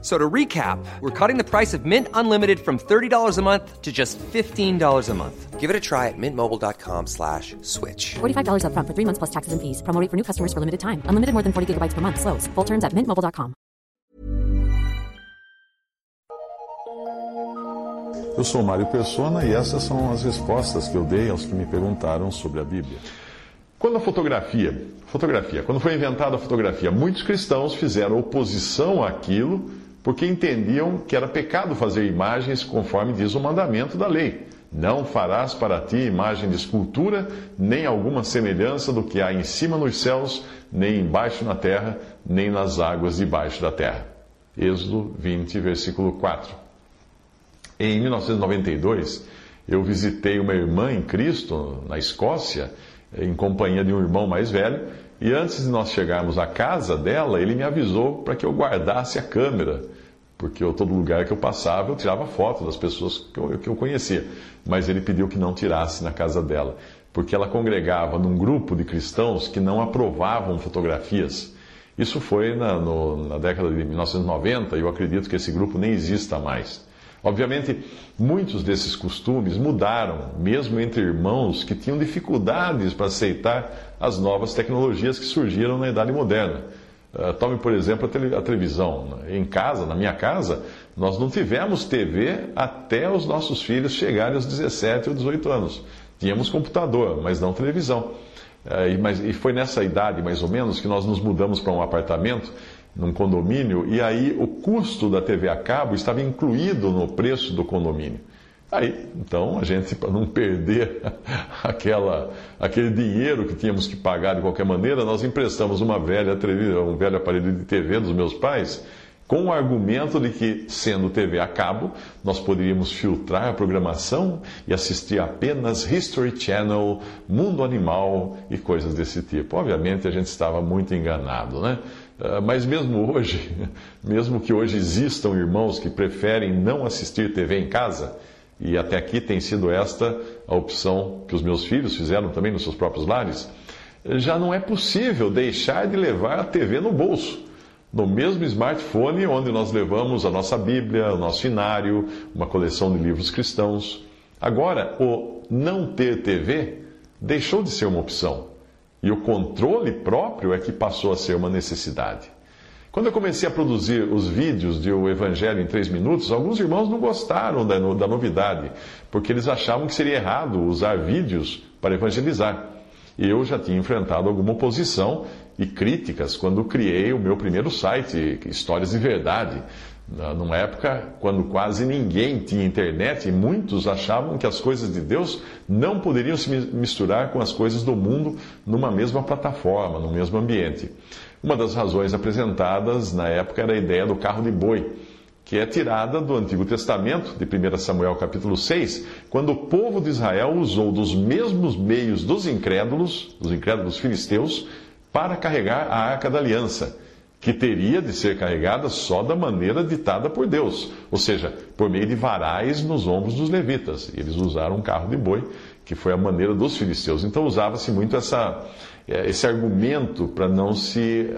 So to recap, we're cutting the price of Mint Unlimited from $30 a month to just $15 a month. Give it a try at mintmobile.com slash switch. $45 upfront for three months plus taxes and fees. Promo rate for new customers for limited time. Unlimited more than 40 gigabytes per month. Slows. Full terms at mintmobile.com. Eu sou Mário Persona e essas são as respostas que eu dei aos que me perguntaram sobre a Bíblia. Quando a fotografia, fotografia, quando foi inventada a fotografia, muitos cristãos fizeram oposição àquilo porque entendiam que era pecado fazer imagens conforme diz o mandamento da lei. Não farás para ti imagem de escultura, nem alguma semelhança do que há em cima nos céus, nem embaixo na terra, nem nas águas debaixo da terra. Êxodo 20, versículo 4. Em 1992, eu visitei uma irmã em Cristo, na Escócia, em companhia de um irmão mais velho, e antes de nós chegarmos à casa dela, ele me avisou para que eu guardasse a câmera, porque eu, todo lugar que eu passava eu tirava foto das pessoas que eu, que eu conhecia. Mas ele pediu que não tirasse na casa dela, porque ela congregava num grupo de cristãos que não aprovavam fotografias. Isso foi na, no, na década de 1990 e eu acredito que esse grupo nem exista mais. Obviamente, muitos desses costumes mudaram, mesmo entre irmãos que tinham dificuldades para aceitar as novas tecnologias que surgiram na Idade Moderna. Uh, tome, por exemplo, a, tele, a, televisão. Em casa, na minha casa, nós não tivemos TV até os nossos filhos chegarem aos 17 ou 18 anos. Tínhamos computador, mas não televisão. Uh, e, mas, e foi nessa idade, mais ou menos, que nós nos mudamos para um apartamento num condomínio, e aí o custo da TV a cabo estava incluído no preço do condomínio. Aí, então, a gente, para não perder aquela, aquele dinheiro que tínhamos que pagar de qualquer maneira, nós emprestamos uma velha, um velho aparelho de TV dos meus pais, com o argumento de que, sendo TV a cabo, nós poderíamos filtrar a programação e assistir apenas History Channel, Mundo Animal e coisas desse tipo. Obviamente, a gente estava muito enganado, né? Ah, mas mesmo hoje, mesmo que hoje existam irmãos que preferem não assistir TV em casa, e até aqui tem sido esta a opção que os meus filhos fizeram também nos seus próprios lares, já não é possível deixar de levar a TV no bolso. No mesmo smartphone onde nós levamos a nossa Bíblia, o nosso inário, uma coleção de livros cristãos. Agora, o não ter TV deixou de ser uma opção. E o controle próprio é que passou a ser uma necessidade. Quando eu comecei a produzir os vídeos de O Evangelho em 3 minutos, alguns irmãos não gostaram da, da novidade, porque eles achavam que seria errado usar vídeos para evangelizar. E eu já tinha enfrentado alguma oposição e críticas quando criei o meu primeiro site, Histórias de Verdade, numa época quando quase ninguém tinha internet e muitos achavam que as coisas de Deus não poderiam se misturar com as coisas do mundo numa mesma plataforma, no mesmo ambiente. Uma das razões apresentadas na época era a ideia do carro de boi, que é tirada do Antigo Testamento, de 1 Samuel capítulo 6, quando o povo de Israel usou dos mesmos meios dos incrédulos, dos incrédulos filisteus, para carregar a arca da aliança que teria de ser carregada só da maneira ditada por Deus, ou seja, por meio de varais nos ombros dos levitas. Eles usaram um carro de boi, que foi a maneira dos filisteus. Então usava-se muito essa, é, esse argumento para não se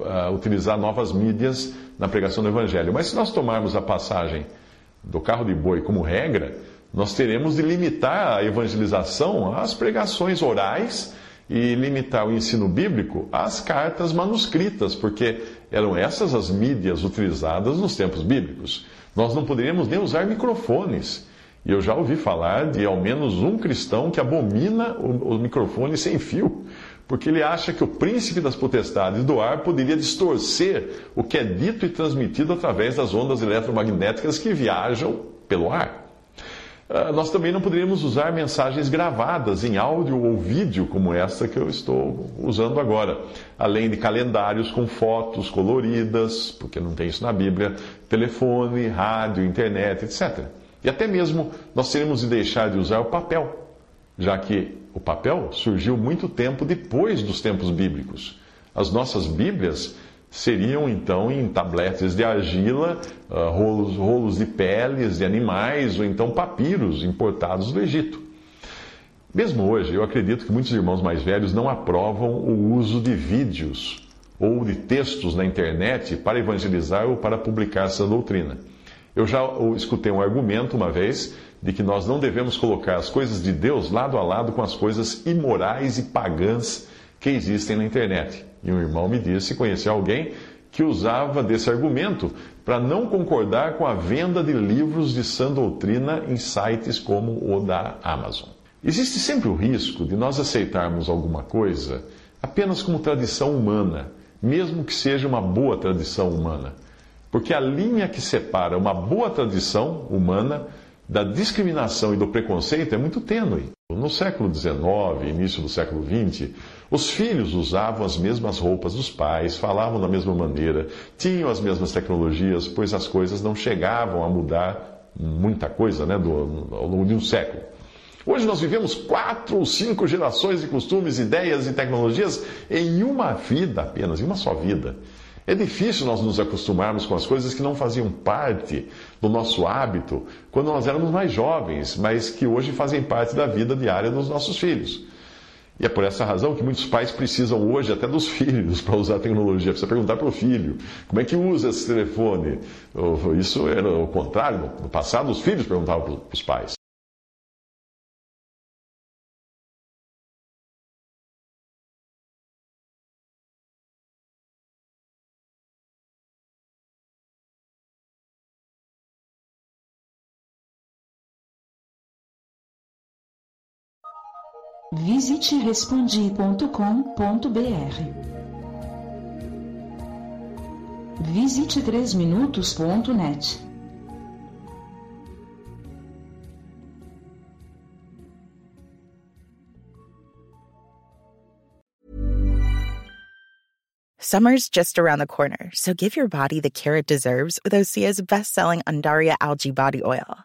uh, utilizar novas mídias na pregação do Evangelho. Mas se nós tomarmos a passagem do carro de boi como regra, nós teremos de limitar a evangelização às pregações orais e limitar o ensino bíblico às cartas manuscritas, porque eram essas as mídias utilizadas nos tempos bíblicos. Nós não poderíamos nem usar microfones. E eu já ouvi falar de ao menos um cristão que abomina o, o microfone sem fio, porque ele acha que o príncipe das potestades do ar poderia distorcer o que é dito e transmitido através das ondas eletromagnéticas que viajam pelo ar. Ah, nós também não poderíamos usar mensagens gravadas em áudio ou vídeo, como esta que eu estou usando agora, além de calendários com fotos coloridas, porque não tem isso na Bíblia, telefone, rádio, internet, etc. E até mesmo nós teríamos de deixar de usar o papel, já que o papel surgiu muito tempo depois dos tempos bíblicos. As nossas Bíblias seriam então em tabletes de argila, uh, rolos, rolos de peles de animais ou então papiros importados do Egito. Mesmo hoje, eu acredito que muitos irmãos mais velhos não aprovam o uso de vídeos ou de textos na internet para evangelizar ou para publicar essa doutrina. Eu já escutei um argumento uma vez de que nós não devemos colocar as coisas de Deus lado a lado com as coisas imorais e pagãs que existem na internet. E um irmão me disse conhecer alguém que usava desse argumento para não concordar com a venda de livros de sã doutrina em sites como o da Amazon. Existe sempre o risco de nós aceitarmos alguma coisa apenas como tradição humana, mesmo que seja uma boa tradição humana. Porque a linha que separa uma boa tradição humana da discriminação e do preconceito é muito tênue. No século XIX, início do século XX, os filhos usavam as mesmas roupas dos pais, falavam da mesma maneira, tinham as mesmas tecnologias, pois as coisas não chegavam a mudar muita coisa né, ao longo de um século. Hoje nós vivemos quatro ou cinco gerações de costumes, ideias e tecnologias em uma vida apenas, em uma só vida. É difícil nós nos acostumarmos com as coisas que não faziam parte do nosso hábito quando nós éramos mais jovens, mas que hoje fazem parte da vida diária dos nossos filhos. E é por essa razão que muitos pais precisam hoje até dos filhos para usar a tecnologia. Precisa perguntar para o filho como é que usa esse telefone. Isso era o contrário. No passado, os filhos perguntavam para os pais. Visite respondi.com.br. Visite 3minutos.net. Summer's just around the corner, so give your body the care it deserves with Osea's best-selling Undaria algae body oil.